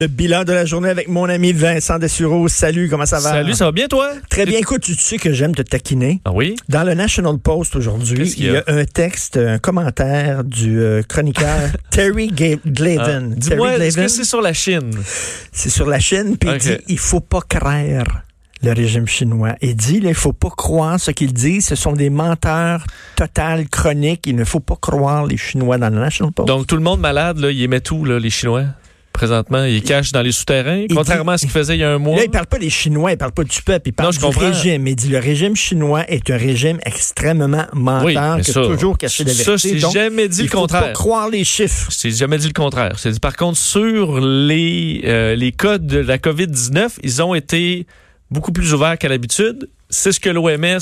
Le bilan de la journée avec mon ami Vincent Dessureau. Salut, comment ça va? Salut, ça va bien toi? Très bien. Écoute, tu sais que j'aime te taquiner. Ah oui? Dans le National Post aujourd'hui, il y a? un texte, un commentaire du euh, chroniqueur Terry Ga- Ah, Glaven. Dis-moi, est-ce que Glaven, c'est sur la Chine? c'est sur la Chine, puis il dit il faut pas craindre le régime chinois. Il dit il faut pas croire ce qu'ils disent. Ce sont des menteurs total chroniques. Il ne faut pas croire les Chinois dans le National Post. Donc, tout le monde malade, là, il émet tout, là, les Chinois? Présentement, ils cachent dans les souterrains, Il contrairement à ce qu'ils faisaient il y a un mois. Là, il parle pas des Chinois, il parle pas du peuple, il parle Non, je du comprends. régime. Il dit le régime chinois est un régime extrêmement menteur Oui, mais qui a ça, toujours caché la ça, vérité. j'ai Donc, jamais dit il le faut contraire. pas croire les chiffres. C'est jamais dit le contraire. C'est dit, par contre, sur les, euh, les cas de la COVID-19, ils ont été beaucoup plus ouverts qu'à l'habitude. C'est ce que l'OMS,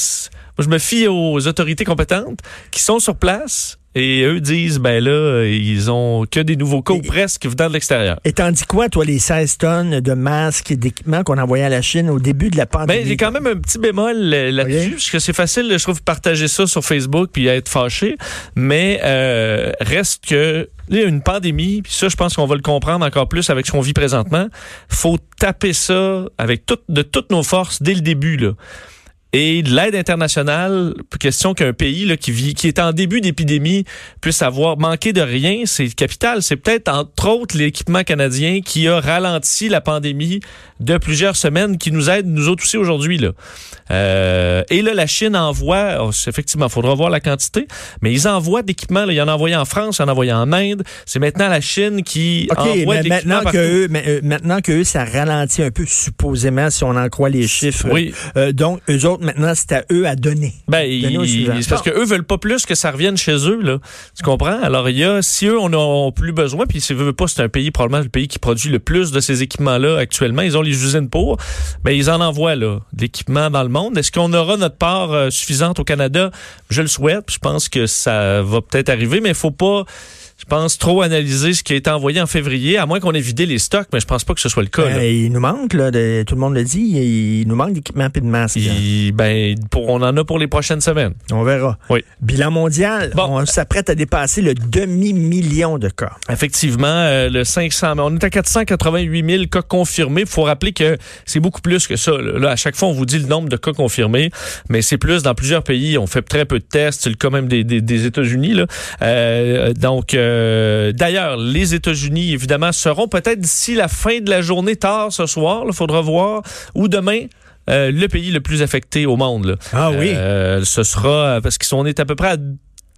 moi, je me fie aux autorités compétentes qui sont sur place et eux disent, ben là, ils ont que des nouveaux cas ou presque venant de l'extérieur. Et tandis quoi, toi, les 16 tonnes de masques et d'équipements qu'on envoyait à la Chine au début de la pandémie? Ben, j'ai quand même un petit bémol là-dessus, parce que c'est facile, je trouve, de partager ça sur Facebook puis être fâché. Mais euh, reste que là, il y a une pandémie, puis ça, je pense qu'on va le comprendre encore plus avec ce qu'on vit présentement. Faut taper ça avec tout, de toutes nos forces dès le début, là. Et de l'aide internationale, question qu'un pays là, qui vit, qui est en début d'épidémie puisse avoir manqué de rien, c'est capital. C'est peut-être entre autres l'équipement canadien qui a ralenti la pandémie de plusieurs semaines, qui nous aide nous autres aussi aujourd'hui là. Euh, et là, la Chine envoie, oh, effectivement, faudra voir la quantité, mais ils envoient d'équipements. là. Ils en ont envoyé en France, ils en ont envoyé en Inde. C'est maintenant la Chine qui envoie mais de maintenant que, eux, mais, euh, maintenant que eux, ça ralentit un peu, supposément, si on en croit les chiffres. Oui. Euh, donc, eux autres, maintenant, c'est à eux à donner. Ben, Donner parce qu'eux veulent pas plus que ça revienne chez eux, là. Tu comprends? Alors, il y a, si eux, on a plus besoin, puis si veut pas, c'est un pays, probablement le pays qui produit le plus de ces équipements-là actuellement. Ils ont les usines pour. Ben, ils en envoient, là, de l'équipement dans le monde. Est-ce qu'on aura notre part euh, suffisante au Canada? Je le souhaite. Je pense que ça va peut-être arriver, mais il faut pas, je pense, trop analyser ce qui a été envoyé en février, à moins qu'on ait vidé les stocks, mais je pense pas que ce soit le cas, là. Ben, il nous manque, là, de- tout le monde le dit, il, nous manque d'équipements et de là. Il- ben, pour, on en a pour les prochaines semaines. On verra. Oui. Bilan mondial, Bon. on s'apprête à dépasser le demi-million de cas. Effectivement, euh, le 500, mais on est à 488 000 cas confirmés. Il faut rappeler que c'est beaucoup plus que ça. Là. À chaque fois, on vous dit le nombre de cas confirmés, mais c'est plus dans plusieurs pays. On fait très peu de tests. C'est le cas même des, des, des États-Unis. Là. Euh, donc, euh, d'ailleurs, les États-Unis, évidemment, seront peut-être d'ici la fin de la journée, tard ce soir, il faudra voir, ou demain. euh, le pays le plus affecté au monde. Là. Ah oui. Euh, ce sera parce qu'on est à peu près à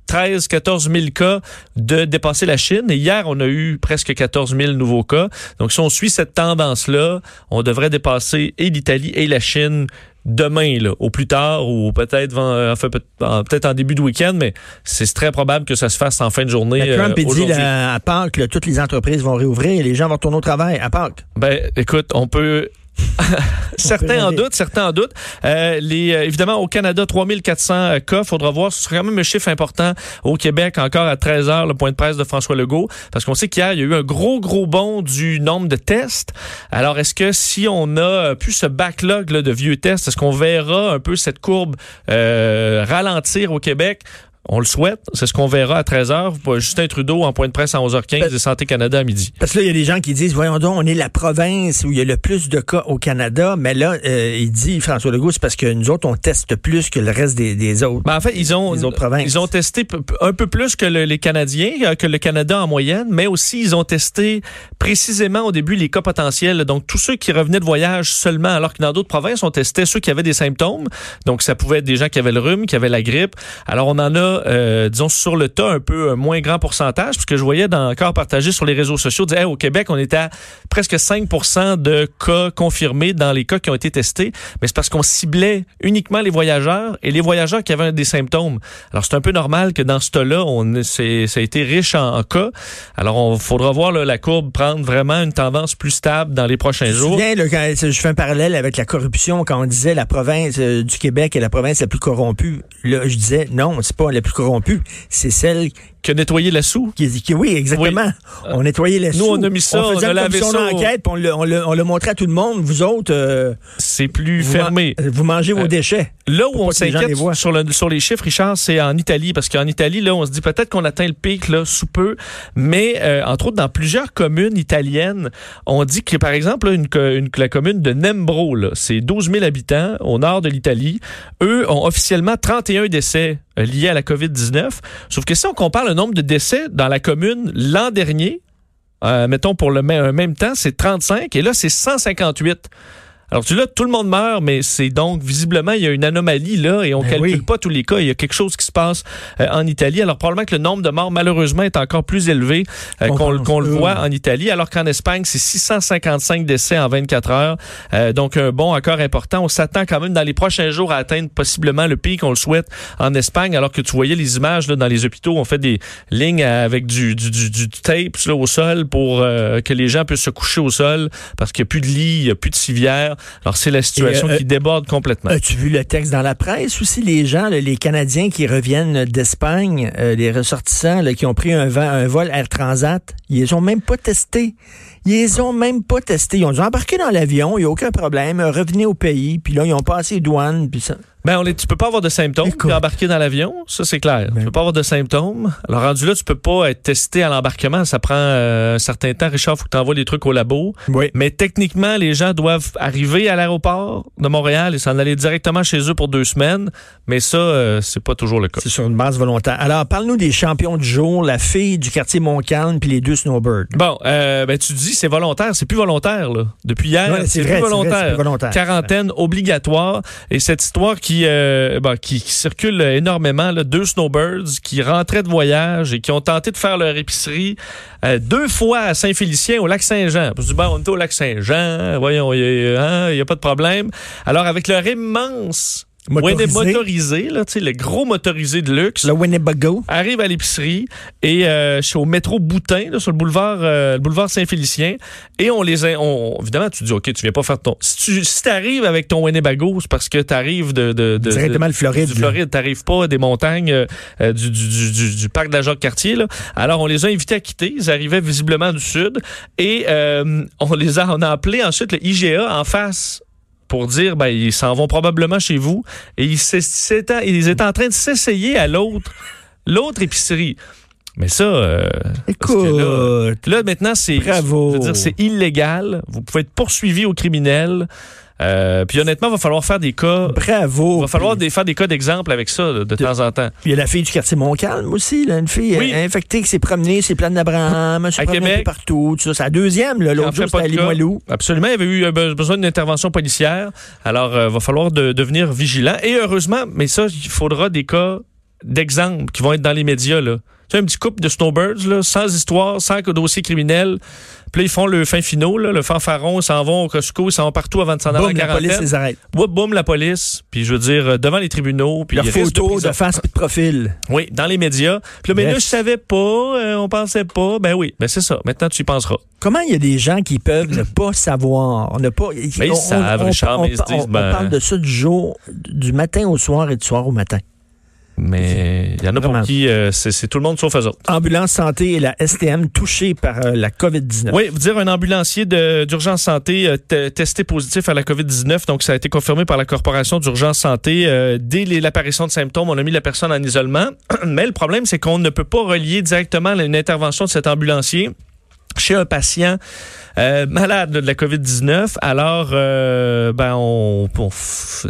13 14 000 cas de dépasser la Chine. Et hier, on a eu presque 14 000 nouveaux cas. Donc, si on suit cette tendance-là, on devrait dépasser et l'Italie et la Chine demain, là, au plus tard, ou peut-être vend- enfin, peut- en- peut-être en début de week-end, mais c'est très probable que ça se fasse en fin de journée. Ben, Trump, euh, il dit là, à Pâques, là, toutes les entreprises vont réouvrir et les gens vont retourner au travail à Pâques. Ben, écoute, on peut. Certains en doutent, certains en doutent. Euh, les, euh, évidemment, au Canada, 3400 cas. Faudra voir. Ce sera quand même un chiffre important. Au Québec, encore à 13 heures, le point de presse de François Legault. Parce qu'on sait qu'hier, il y a eu un gros, gros bond du nombre de tests. Alors, est-ce que si on a euh, plus ce backlog là, de vieux tests, est-ce qu'on verra un peu cette courbe euh, ralentir au Québec? On le souhaite. C'est ce qu'on verra à 13 heures. Justin Trudeau en point de presse à 11h15 et Santé Canada à midi. Parce que là, il y a des gens qui disent, voyons donc, on est la province où il y a le plus de cas au Canada. Mais là, euh, il dit, François Legault, c'est parce que nous autres, on teste plus que le reste des, des autres. Ben, en fait, ils ont, Les autres provinces. ils ont testé un peu plus que le- les Canadiens, euh, que le Canada en moyenne, mais aussi ils ont testé précisément au début les cas potentiels. Donc, tous ceux qui revenaient de voyage seulement, alors que dans d'autres provinces, on testait ceux qui avaient des symptômes. Donc, ça pouvait être des gens qui avaient le rhume, qui avaient la grippe. Alors, on en a euh, disons, sur le tas, un peu un moins grand pourcentage, puisque je voyais dans, encore partagé sur les réseaux sociaux, Hey, au Québec, on était à presque 5% de cas confirmés dans les cas qui ont été testés, mais c'est parce qu'on ciblait uniquement les voyageurs et les voyageurs qui avaient des symptômes. Alors, c'est un peu normal que dans ce tas-là, on, c'est, ça a été riche en, en cas. Alors, on faudra voir là, la courbe prendre vraiment une tendance plus stable dans les prochains jours. Là, quand, je fais un parallèle avec la corruption, quand on disait la province euh, du Québec est la province la plus corrompue, là, je disais, non, c'est pas la plus corrompue, c'est celle Que nettoyer la qui- oui, exactement. On nettoyait les Nous, sous. on a mis ça, on faisait on a lavé ça. on le, on, le, on le montrait à tout le monde. Vous autres, euh, C'est plus vous, fermé. man- vous mangez vos Euh, déchets. Là où on les s'inquiète sur, le- sur les chiffres, Richard, c'est en Italie. Parce qu'en Italie, là, on se dit peut-être qu'on atteint le pic là, sous peu. Mais, euh, entre autres, dans plusieurs communes italiennes, on dit que, par exemple, là, une, co- une- la commune de Nembro, c'est 12 000 habitants au nord de l'Italie. Eux ont officiellement 31 décès liés à la COVID-19. Sauf que si on compare le nombre de décès dans la commune l'an dernier, euh, mettons pour le même temps, c'est 35 et là, c'est 158. Alors, tu là, tout le monde meurt, mais c'est donc visiblement, il y a une anomalie là et on Ben calcule oui. pas tous les cas. Il y a quelque chose qui se passe euh, en Italie. Alors, probablement que le nombre de morts, malheureusement, est encore plus élevé euh, On qu'on qu'on le euh, voit en Italie, alors qu'en Espagne, c'est 655 décès en 24 heures. Euh, donc, un bond encore important. On s'attend quand même dans les prochains jours à atteindre possiblement le pic, on le souhaite, en Espagne, alors que tu voyais les images là, dans les hôpitaux. On fait des lignes avec du, du, du, du tape là, au sol pour euh, que les gens puissent se coucher au sol parce qu'il n'y a plus de lit, il n'y a plus de civière. Alors, c'est la situation euh, qui déborde complètement. As-tu vu le texte dans la presse aussi? Les gens, là, les Canadiens qui reviennent d'Espagne, euh, les ressortissants là, qui ont pris un, vol Air Transat, ils les ont même pas testés. Ils les ont même pas testés. Ils ont dû embarquer dans l'avion, il n'y a aucun problème, revenez au pays, puis là, ils ont passé les douanes, puis ça. Ben, on est, tu peux pas avoir de symptômes Écoute. puis embarquer dans l'avion, ça c'est clair. Ben. Tu peux pas avoir de symptômes. Alors rendu là, tu peux pas être testé à l'embarquement, ça prend euh, un certain temps. Richard, faut que tu envoies des trucs au labo. Oui. Mais techniquement, les gens doivent arriver à l'aéroport de Montréal et s'en aller directement chez eux pour deux semaines. Mais ça, euh, c'est pas toujours le cas. C'est sur une base volontaire. Alors, parle-nous des champions du jour, la fille du quartier Montcalm, puis les deux snowbirds. Bon, euh, ben tu dis c'est volontaire, c'est plus volontaire là. Depuis hier, Ouais, c'est plus plus volontaire. Quarantaine obligatoire et cette histoire qui, euh, bon, qui, qui circule énormément là, deux snowbirds qui rentraient de voyage et qui ont tenté de faire leur épicerie euh, deux fois à Saint-Félicien au lac Saint-Jean. Je dis bon, on est au lac Saint-Jean, voyons, il n'y a, hein, a pas de problème. Alors avec leur immense Motorisé. motorisé, motorisé là, tu sais, le gros motorisé de luxe Le Winnebago. arrive à l'épicerie et euh, je suis au métro Boutin là, sur le boulevard euh, le boulevard Saint-Félicien et on les a, on, évidemment tu dis OK tu viens pas faire ton si tu si t'arrives avec ton Winnebago c'est parce que t'arrives de, de, de Directement de- le Floride, du. Floride t'arrives pas des montagnes euh, euh, du, du, du, du, du parc de la Jacques-Cartier là alors on les a invités à quitter ils arrivaient visiblement du sud et euh, on les a on a appelé ensuite le IGA en face pour dire ben ils s'en vont probablement chez vous et ils, étaient en train de s'essayer à l'autre l'autre épicerie. Mais ça, euh, là, Écoute. là, maintenant c'est c'est illégal. Vous pouvez être poursuivi au criminel. Euh, puis honnêtement, il va falloir faire des cas. Bravo. Il va falloir des, faire des cas d'exemple avec ça de, de temps en temps. Il y a la fille du quartier Montcalm aussi, là, une fille Oui. euh, infectée qui s'est promenée, ses plans d'Abraham, s'est promenée partout, tout ça. C'est la deuxième, l'autre jour, c'était à. Limoilou. Absolument, il y avait eu euh, be- besoin d'une intervention policière. Alors, il va falloir de- devenir vigilant. Et heureusement, mais ça, il faudra des cas d'exemple qui vont être dans les médias. Là. Tu sais, un petit couple de snowbirds, là, sans histoire, sans dossier criminel. Puis là, ils font le fin finaux, là, le fanfaron, ils s'en vont au Costco, ils s'en vont partout avant de s'en aller en Boum, la police quarantaine. les arrête. Boum, boum, la police. Puis je veux dire, euh, devant les tribunaux. Puis Leur ils risquent photo de, face et de profil. Oui, dans les médias. Puis là, mais là, je savais pas, euh, on pensait pas. Ben oui, ben c'est ça. Maintenant, tu y penseras. Comment il y a des gens qui peuvent ne pas savoir, ne pas. Mais ils savent, Richard, mais ils se on- disent, on ben- parle de ça du jour, du matin au soir et du soir au matin. Mais il y en a pour qui euh, c'est tout le monde sauf eux autres. Ambulance santé et la STM touchés par euh, la COVID-19. Oui, vous dire un ambulancier d'urgence santé euh, te- testé positif à la COVID-19, donc ça a été confirmé par la corporation d'urgence santé dès l'apparition de symptômes. On a mis la personne en isolement, mais le problème c'est qu'on ne peut pas relier directement une intervention de cet ambulancier chez un patient euh, malade de la COVID-19. Alors, euh, ben, on,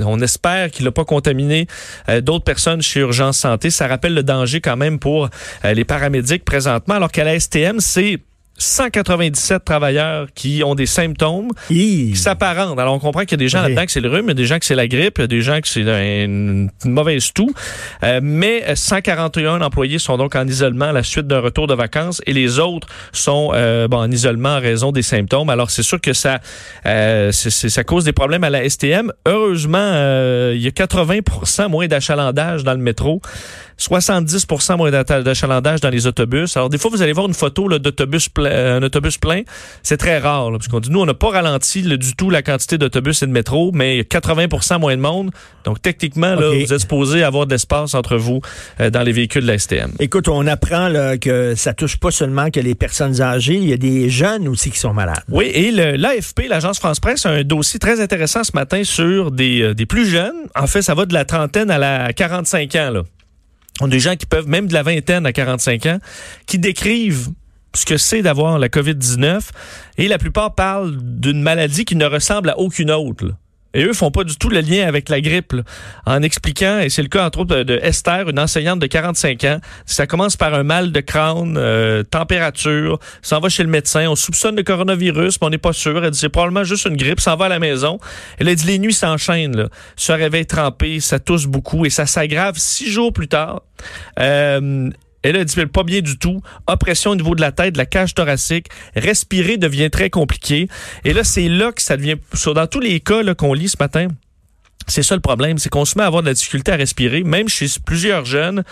on espère qu'il n'a pas contaminé euh, d'autres personnes chez Urgence Santé. Ça rappelle le danger quand même pour euh, les paramédics présentement, alors qu'à la STM, c'est 197 travailleurs qui ont des symptômes Hi. qui s'apparentent. Alors, on comprend qu'il y a des gens Oui. là-dedans que c'est le rhume, il y a des gens que c'est la grippe, il y a des gens que c'est une, une mauvaise toux. Euh, mais 141 employés sont donc en isolement à la suite d'un retour de vacances et les autres sont euh, bon, en isolement en raison des symptômes. Alors, c'est sûr que ça, euh, c'est- c'est- ça cause des problèmes à la STM. Heureusement, euh, il y a 80 moins d'achalandage dans le métro. 70% moins d'acha- d'achalandage dans les autobus. Alors, des fois, vous allez voir une photo d'autobus plein, euh, un autobus plein. C'est très rare, là, parce qu'on dit, nous, on n'a pas ralenti là, du tout la quantité d'autobus et de métro, mais il y a 80% moins de monde. Donc, techniquement, là, vous êtes supposé avoir de l'espace entre vous euh, dans les véhicules de la STM. Écoute, on apprend là, que ça touche pas seulement que les personnes âgées, il y a des jeunes aussi qui sont malades. Oui, et l'AFP, l'Agence France-Presse, a un dossier très intéressant ce matin sur des, euh, des plus jeunes. En fait, ça va de la trentaine à la 45 ans. Là. On a des gens qui peuvent, même de la vingtaine à 45 ans, qui décrivent ce que c'est d'avoir la COVID-19. Et la plupart parlent d'une maladie qui ne ressemble à aucune autre. Et eux font pas du tout le lien avec la grippe, en expliquant, et c'est le cas entre autres de, de Esther, une enseignante de 45 ans, ça commence par un mal de crâne, euh, température, s'en va chez le médecin, on soupçonne le coronavirus, mais on n'est pas sûr, elle dit c'est probablement juste une grippe, s'en va à la maison. Elle a dit les nuits s'enchaînent, là. se réveille trempé, ça tousse beaucoup, et ça s'aggrave six jours plus tard. Euh, elle a dit pas bien du tout. Oppression au niveau de la tête, de la cage thoracique. Respirer devient très compliqué. Et là, c'est là que ça devient... Dans tous les cas là, qu'on lit ce matin, c'est ça le problème, c'est qu'on se met à avoir de la difficulté à respirer, même chez plusieurs jeunes.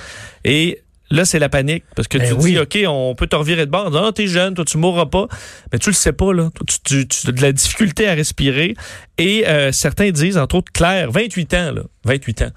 Et là, c'est la panique. Parce que Ben tu oui. dis, OK, on peut te revirer de bord. Non, t'es jeune, toi, tu mourras pas. Mais tu le sais pas, là. Toi, Tu, tu- tu as de la difficulté à respirer. Et euh, certains disent, entre autres, Claire, 28 ans, là, 28 ans,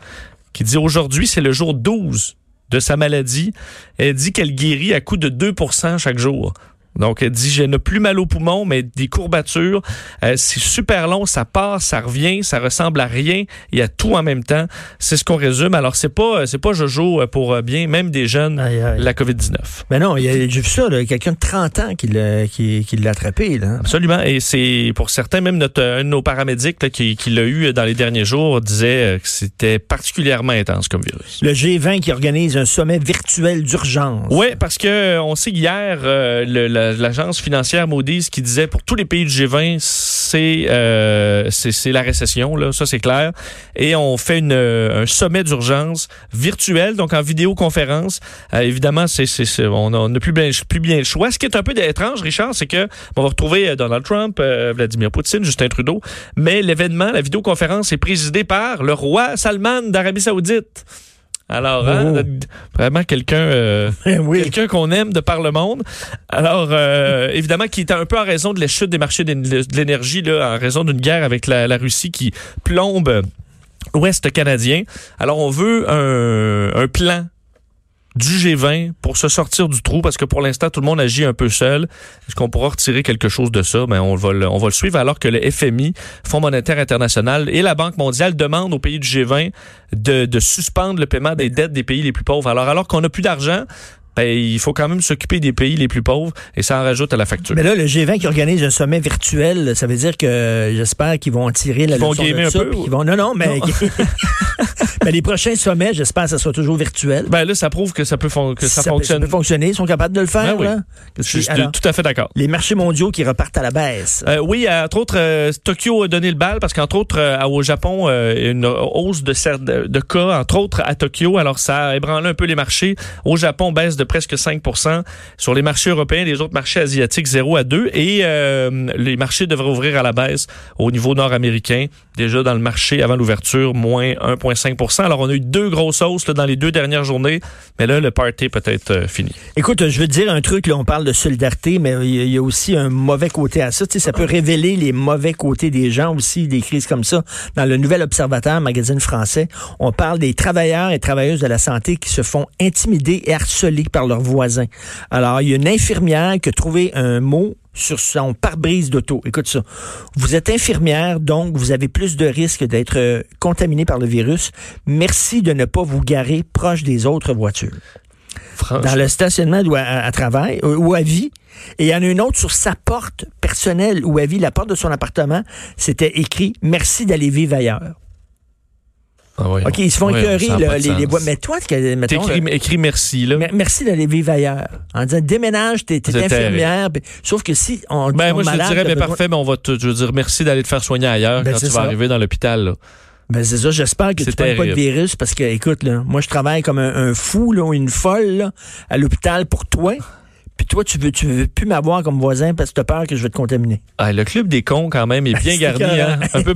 qui dit aujourd'hui, c'est le jour 12 de sa maladie. Elle dit qu'elle guérit à coût de 2% chaque jour. Donc, elle dit, je n'ai plus mal au poumon, mais des courbatures. Euh, c'est super long, ça part, ça revient, ça ressemble à rien. Il y a tout en même temps. C'est ce qu'on résume. Alors, c'est pas, c'est pas Jojo euh, pour euh, bien, même des jeunes, Aïe, aïe. la COVID-19. Mais non, il y a- j'ai vu ça, là, quelqu'un de 30 ans qui l'a qui, qui l'a attrapé. Là. Absolument. Et c'est pour certains, même notre, un de nos paramédics là, qui, qui l'a eu dans les derniers jours disait que c'était particulièrement intense comme virus. Le G20 qui organise un sommet virtuel d'urgence. Oui, parce que on sait hier, euh, le- la- l'agence financière Moody's qui disait pour tous les pays du G20, c'est euh, c'est c'est la récession, là, ça c'est clair. Et on fait une, euh, un sommet d'urgence virtuel, donc en vidéoconférence. Euh, évidemment, c'est on n'a plus bien, plus bien le choix. Ce qui est un peu étrange, Richard, c'est que on va retrouver euh, Donald Trump, euh, Vladimir Poutine, Justin Trudeau, mais l'événement, la vidéoconférence est présidée par le roi Salman d'Arabie Saoudite. Alors, hein, Oh. vraiment quelqu'un euh, oui. quelqu'un qu'on aime de par le monde. Alors, euh, évidemment, qui est un peu en raison de la chute des marchés de l'énergie, là, en raison d'une guerre avec la, la Russie qui plombe l'Ouest canadien. Alors, on veut un, un plan du G20 pour se sortir du trou parce que pour l'instant tout le monde agit un peu seul. Est-ce qu'on pourra retirer quelque chose de ça? Ben on va le, on va le suivre alors que le FMI, Fonds monétaire international et la Banque mondiale demandent aux pays du G20 de, de suspendre le paiement des dettes des pays les plus pauvres. Alors alors qu'on n'a plus d'argent, ben, il faut quand même s'occuper des pays les plus pauvres et ça en rajoute à la facture. Mais là, le G20 qui organise un sommet virtuel, ça veut dire que euh, j'espère qu'ils vont en tirer la Ils vont leçon de gamer un peu, ou- qu'ils vont Non, non, mais mais les prochains sommets, j'espère que ça sera toujours virtuel. Ben là, ça prouve que ça peut fon- que ça, fonctionne. peut fonctionner, ils sont capables de le faire. Ben oui. là. Je suis Alors, tout à fait d'accord. les marchés mondiaux qui repartent à la baisse. Euh, oui, entre autres, euh, Tokyo a donné le bal parce qu'entre autres, euh, au Japon, une hausse de, de cas, entre autres à Tokyo. Alors, ça a ébranlé un peu les marchés. Au Japon, baisse de presque 5 Sur les marchés européens, les autres marchés asiatiques, 0 à 2. Et euh, les marchés devraient ouvrir à la baisse au niveau nord-américain. Déjà dans le marché avant l'ouverture, moins 1,5% Alors, on a eu deux grosses hausses dans les deux dernières journées. Mais là, le party peut être euh, fini. Écoute, je veux dire un truc, là, on parle de solidarité, mais il y, a- aussi un mauvais côté à ça. Ça peut révéler les mauvais côtés des gens aussi, des crises comme ça. Dans le Nouvel Observateur, magazine français, on parle des travailleurs et travailleuses de la santé qui se font intimider et harceler par leurs voisins. Alors, il y a une infirmière qui a trouvé un mot sur son pare-brise d'auto. Écoute ça. Vous êtes infirmière, donc vous avez plus de risques d'être euh, contaminé par le virus. Merci de ne pas vous garer proche des autres voitures dans le stationnement ou à, à travail euh, ou à vie. Et il y en a une autre sur sa porte personnelle ou à vie, la porte de son appartement, c'était écrit Merci d'aller vivre ailleurs. Ah. OK, ils se font écœurer, de les, les bois. Mais toi, que, mettons, là, écris merci, là. merci d'aller vivre ailleurs. En disant, déménage, t'es, infirmière. sauf que si on Ben, moi, je te malade, dirais, t'as ben, parfait, mais on va te, je veux dire, merci d'aller te faire soigner ailleurs Ben, quand tu vas ça. arriver dans l'hôpital. Ben, c'est ça. J'espère que tu prends pas de virus parce que, écoute, là, moi, je travaille comme un, un fou, là, ou une folle, là, à l'hôpital pour toi. Puis toi, tu veux, tu veux plus m'avoir comme voisin parce que tu as peur que je vais te contaminer. Ah, le club des cons, quand même, est bien C'est garni, hein. Un peu